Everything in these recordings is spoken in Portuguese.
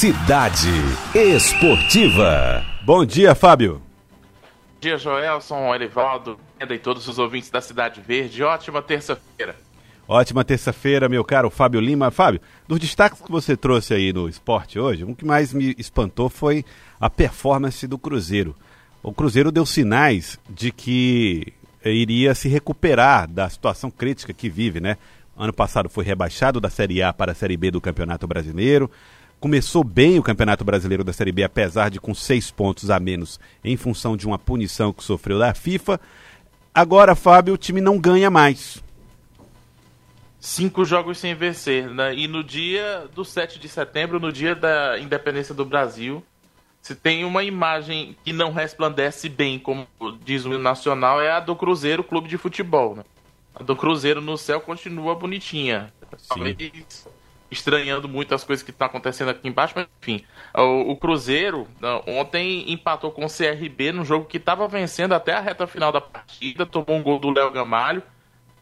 Cidade Esportiva. Bom dia, Fábio. Bom dia, Joelson, Elivaldo, e todos os ouvintes da Cidade Verde. Ótima terça-feira. Ótima terça-feira, meu caro Fábio Lima. Fábio, dos destaques que você trouxe aí no esporte hoje, um que mais me espantou foi a performance do Cruzeiro. O Cruzeiro deu sinais de que iria se recuperar da situação crítica que vive, né? Ano passado foi rebaixado da Série A para a Série B do Campeonato Brasileiro. Começou bem o Campeonato Brasileiro da Série B, apesar de com seis pontos a menos em função de uma punição que sofreu da FIFA. Agora, Fábio, o time não ganha mais. Cinco jogos sem vencer. Né? E no dia do 7 de setembro, no dia da independência do Brasil, se tem uma imagem que não resplandece bem, como diz o nacional, é a do Cruzeiro Clube de Futebol. Né? A do Cruzeiro no céu continua bonitinha. Sim estranhando muito as coisas que estão acontecendo aqui embaixo, mas enfim. O, o, Cruzeiro ontem empatou com o CRB num jogo que estava vencendo até a reta final da partida, tomou um gol do Léo Gamalho.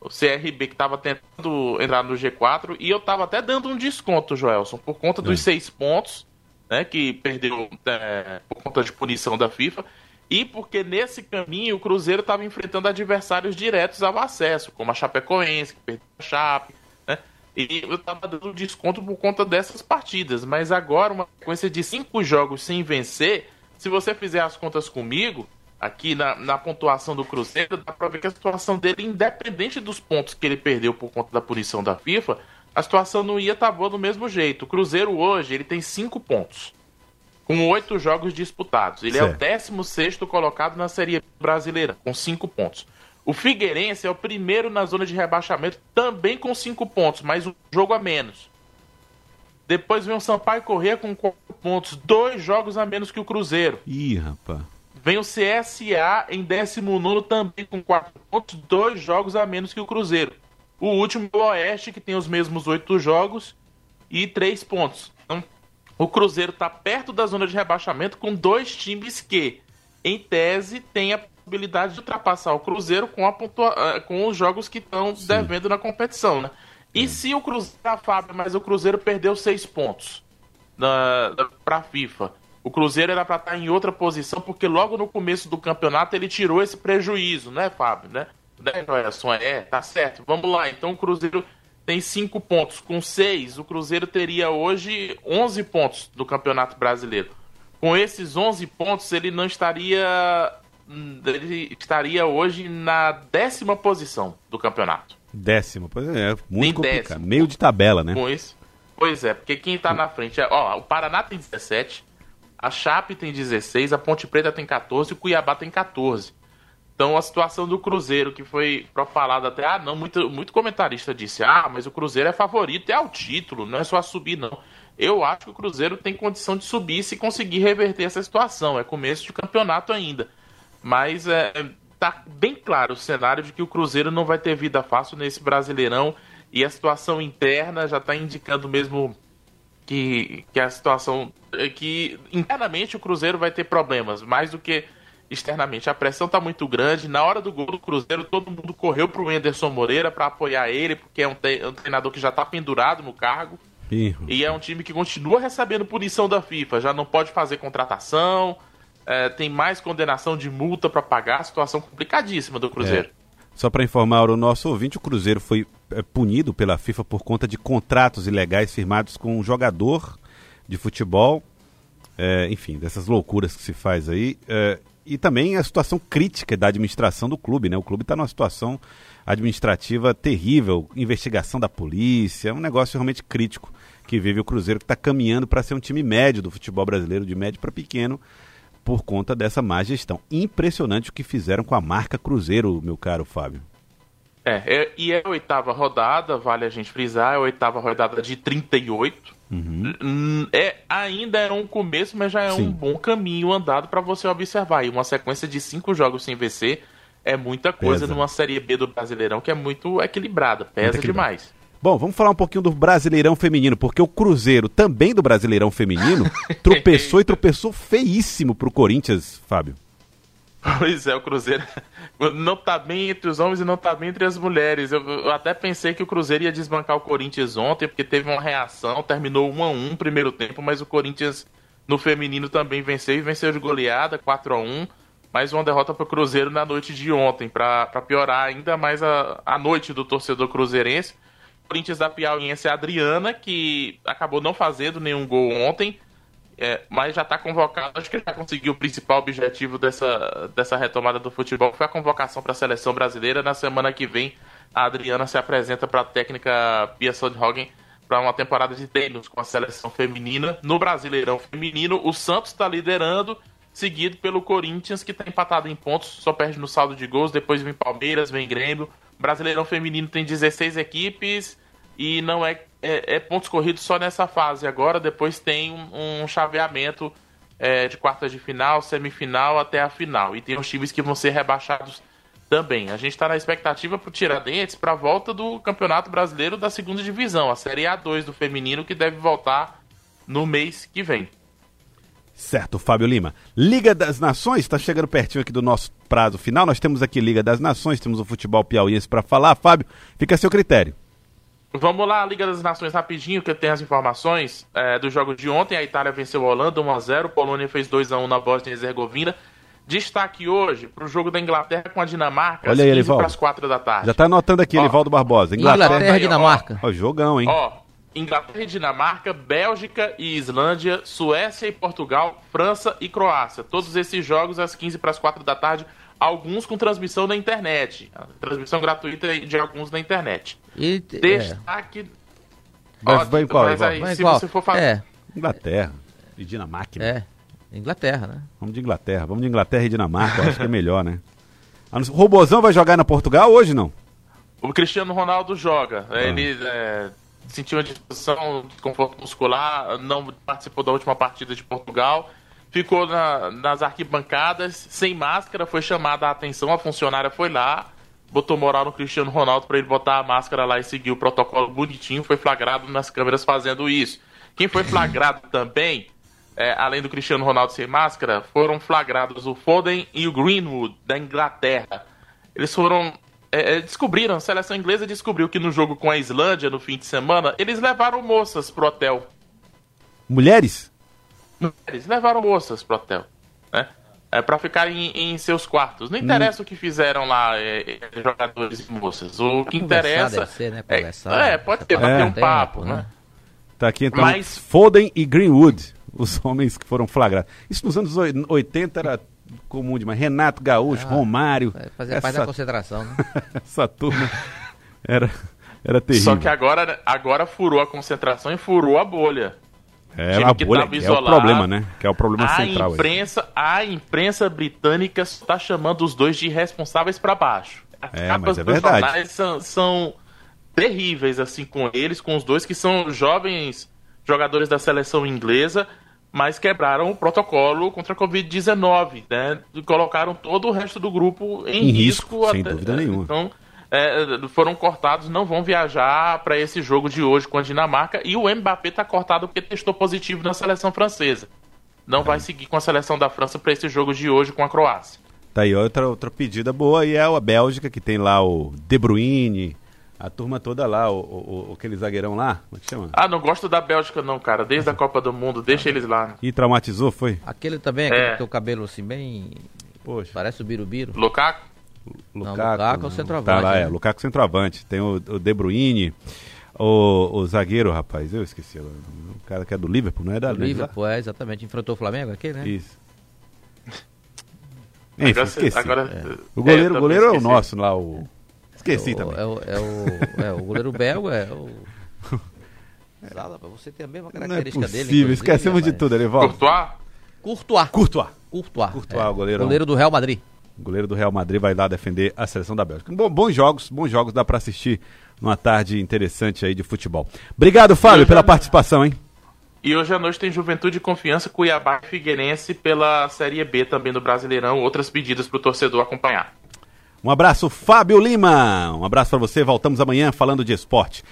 O CRB que estava tentando entrar no G4 e eu estava até dando um desconto, Joelson, por conta dos é. seis pontos, né, que perdeu é, por conta de punição da FIFA. E porque nesse caminho o Cruzeiro estava enfrentando adversários diretos ao acesso, como a Chapecoense, que perdeu a Chape, e eu tava dando desconto por conta dessas partidas. Mas agora, uma sequência de cinco jogos sem vencer, se você fizer as contas comigo, aqui na, na pontuação do Cruzeiro, dá pra ver que a situação dele, independente dos pontos que ele perdeu por conta da punição da FIFA, a situação não ia estar tá boa do mesmo jeito. O Cruzeiro hoje, ele tem cinco pontos. Com oito jogos disputados. Ele certo. é o 16 colocado na Série Brasileira, com cinco pontos. O Figueirense é o primeiro na zona de rebaixamento, também com cinco pontos, mas um jogo a menos. Depois vem o Sampaio Corrêa com quatro pontos, dois jogos a menos que o Cruzeiro. Ih, rapaz. Vem o CSA em 19 também com quatro pontos, dois jogos a menos que o Cruzeiro. O último é o Oeste, que tem os mesmos oito jogos e três pontos. Então, o Cruzeiro está perto da zona de rebaixamento com dois times que, em tese, têm a possibilidade de ultrapassar o Cruzeiro com, a pontua... Eh, com os jogos que estão devendo na competição, né? E se o Cruzeiro, a Fábio, mas o Cruzeiro perdeu seis pontos para a FIFA. O Cruzeiro era para estar em outra posição, porque logo no começo do campeonato ele tirou esse prejuízo, né, Fábio? Né, né Noelson? É, tá certo. Vamos lá. Então o Cruzeiro tem cinco pontos. Com seis, o Cruzeiro teria hoje 11 pontos do Campeonato Brasileiro. Com esses 11 pontos, ele não estaria ele estaria hoje na décima posição do campeonato. Décima, pois é, muito Nem complicado. Décimo. Meio de tabela, né? Pois, pois é, porque quem tá na frente é, ó, o Paraná tem 17, a Chape tem 16, a Ponte Preta tem 14 e o Cuiabá tem 14. Então a situação do Cruzeiro, que foi falada até, ah, não, muito, muito comentarista disse, ah, mas o Cruzeiro é favorito, é ao título, não é só subir, não. Eu acho que o Cruzeiro tem condição de subir se conseguir reverter essa situação. É começo de campeonato ainda. Mas é, tá bem claro o cenário de que o Cruzeiro não vai ter vida fácil nesse Brasileirão e a situação interna já está indicando mesmo que, que a situação é que internamente o Cruzeiro vai ter problemas mais do que externamente. A pressão está muito grande. Na hora do gol do Cruzeiro, todo mundo correu para o Anderson Moreira para apoiar ele, porque é um, um, treinador que já está pendurado no cargo. E é um time que continua recebendo punição da FIFA. Já não pode fazer contratação, é, tem mais condenação de multa para pagar, situação complicadíssima do Cruzeiro. É. Só para informar o nosso ouvinte, o Cruzeiro foi é, punido pela FIFA por conta de contratos ilegais firmados com um jogador de futebol, é, enfim, dessas loucuras que se faz aí, é, e também a situação crítica da administração do clube, né? O clube está numa situação administrativa terrível, investigação da polícia, um negócio realmente crítico que vive o Cruzeiro, que está caminhando para ser um time médio do futebol brasileiro, de médio para pequeno, por conta dessa má gestão. Impressionante o que fizeram com a marca Cruzeiro, meu caro Fábio. É, é e é a oitava rodada, vale a gente frisar, é a oitava rodada de 38. Uhum. Hum, é, ainda é um começo, mas já é Sim. um bom caminho andado para você observar. E uma sequência de cinco jogos sem vencer é muita coisa pesa. numa Série B do Brasileirão que é muito equilibrada, pesa muito demais. Bom, vamos falar um pouquinho do Brasileirão Feminino, porque o Cruzeiro, também do Brasileirão Feminino, tropeçou e tropeçou feíssimo pro Corinthians, Fábio. Pois é, o Cruzeiro não tá bem entre os homens e não tá bem entre as mulheres. Eu, eu, até pensei que o Cruzeiro ia desbancar o Corinthians ontem, porque teve uma reação, terminou 1 a 1 primeiro tempo, mas o Corinthians no feminino também venceu e venceu de goleada, 4 a 1 mais uma derrota para o Cruzeiro na noite de ontem, para piorar ainda mais a, a noite do torcedor cruzeirense. Corinthians da Piauiense é a Adriana, que acabou não fazendo nenhum gol ontem, é, mas já está convocado. Acho que já conseguiu o principal objetivo dessa, dessa retomada do futebol, foi a convocação para a seleção brasileira. Na semana que vem, a Adriana se apresenta para a técnica Pia Sandhagen para uma temporada de treinos com a seleção feminina. No Brasileirão Feminino, o Santos está liderando, seguido pelo Corinthians, que está empatado em pontos, só perde no saldo de gols. Depois vem Palmeiras, vem Grêmio. Brasileirão Feminino tem 16 equipes e não é, é, é, pontos corridos só nessa fase. Agora, depois tem um, um chaveamento é, de quartas de final, semifinal até a final. E tem os times que vão ser rebaixados também. A gente está na expectativa para o Tiradentes para a volta do Campeonato Brasileiro da segunda divisão, a Série A2 do feminino, que deve voltar no mês que vem. Certo, Fábio Lima. Liga das Nações, está chegando pertinho aqui do nosso prazo final. Nós temos aqui Liga das Nações, temos o futebol piauiense para falar. Fábio, fica a seu critério. Vamos lá, Liga das Nações rapidinho, que tem as informações é, dos jogos de ontem. A Itália venceu a Holanda 1x0, Polônia fez 2x1 na Bósnia e Herzegovina. Destaque hoje para o jogo da Inglaterra com a Dinamarca, Olha às 15 para as 4 da tarde. Já está anotando aqui, Elivaldo Barbosa. Inglaterra, Inglaterra e Dinamarca. Ó, ó, jogão, hein? Ó, Inglaterra e Dinamarca, Bélgica e Islândia, Suécia e Portugal, França e Croácia. Todos esses jogos às 15 para as 4 da tarde alguns com transmissão na internet. Transmissão gratuita de alguns na internet. E, Destaque. É. Mas vai qual? Mas aí, vai se qual? você for fazer. É. Inglaterra e Dinamarca. É. Inglaterra, né? Vamos de Inglaterra. Vamos de Inglaterra e Dinamarca. acho que é melhor, né? O Robozão vai jogar na Portugal hoje, não? O Cristiano Ronaldo joga. Ah. Ele é, sentiu uma disposição, desconforto muscular, não participou da última partida de Portugal ficou na, nas arquibancadas, sem máscara, foi chamada a atenção, a funcionária foi lá, botou moral no Cristiano Ronaldo para ele botar a máscara lá e seguir o protocolo bonitinho, foi flagrado nas câmeras fazendo isso. Quem foi flagrado também, é, além do Cristiano Ronaldo sem máscara, foram flagrados o Foden e o Greenwood, da Inglaterra. Eles foram. É, descobriram, a seleção inglesa descobriu que no jogo com a Islândia, no fim de semana, eles levaram moças pro hotel. Mulheres? mulheres levaram moças pro hotel, né? É, para ficarem em, seus quartos. Não interessa hum. o que fizeram lá, é, é, jogadores e moças. O que interessa. Ser, né? é, é, pode ter, bater um papo, né? Tá aqui então. Mas... Foden e Greenwood, os homens que foram flagrados. Isso nos anos 80 era comum demais. Renato Gaúcho, ah, Romário. Fazer essa... parte da concentração, né? essa turma era, era terrível. Só que agora, agora furou a concentração e furou a bolha. É, a bolha, é o problema, né? Que é o problema a central. Imprensa, a imprensa britânica está chamando os dois de irresponsáveis para baixo. As é, capas é dos verdade. jornais são, são terríveis assim com eles, com os dois que são jovens jogadores da seleção inglesa, mas quebraram o protocolo contra a Covid-19, né? E colocaram todo o resto do grupo em, em risco. risco sem até, dúvida nenhuma. Então, é, foram cortados, não vão viajar para esse jogo de hoje com a Dinamarca. E o Mbappé está cortado porque testou positivo na seleção francesa. Não vai seguir com a seleção da França para esse jogo de hoje com a Croácia. Tá aí outra, outra pedida boa e é a Bélgica, que tem lá o De Bruyne, a turma toda lá, o, o, o, aquele zagueirão lá, como é que chama? Ah, não gosto da Bélgica não, cara. Desde a Copa do Mundo, deixa eles lá. E traumatizou, foi? Aquele também, aquele é. que tem o cabelo assim bem... Poxa. Parece o Birubiru. Lukaku? Lukaku, não, Lukaku é o centroavante. Tá lá, né? é, Lukaku centroavante. Tem o, o De Bruyne, o, o zagueiro, rapaz, eu esqueci. O cara que é do Liverpool, não é da do Liverpool, é, exatamente. Enfrentou o Flamengo aqui, né? Isso. Enfim, agora, esqueci. Agora, é. O goleiro, é, goleiro é o nosso lá, o... Esqueci é o, também. É o, é, o, é o goleiro belga, é o... Sala, você tem a mesma característica não é possível, dele. Esquecemos de tudo, Elivaldo. Courtois? Courtois. Courtois. Courtois. Courtois, é. o goleiro. Goleiro do Real Madrid. O goleiro do Real Madrid vai lá defender a seleção da Bélgica. Bom, bons jogos, bons jogos, dá para assistir numa tarde interessante aí de futebol. Obrigado, Fábio, pela participação, hein? E hoje à noite tem Juventude e Confiança, Cuiabá e Figueirense pela Série B também do Brasileirão. Outras pedidas para o torcedor acompanhar. Um abraço, Fábio Lima. Um abraço para você. Voltamos amanhã falando de esporte.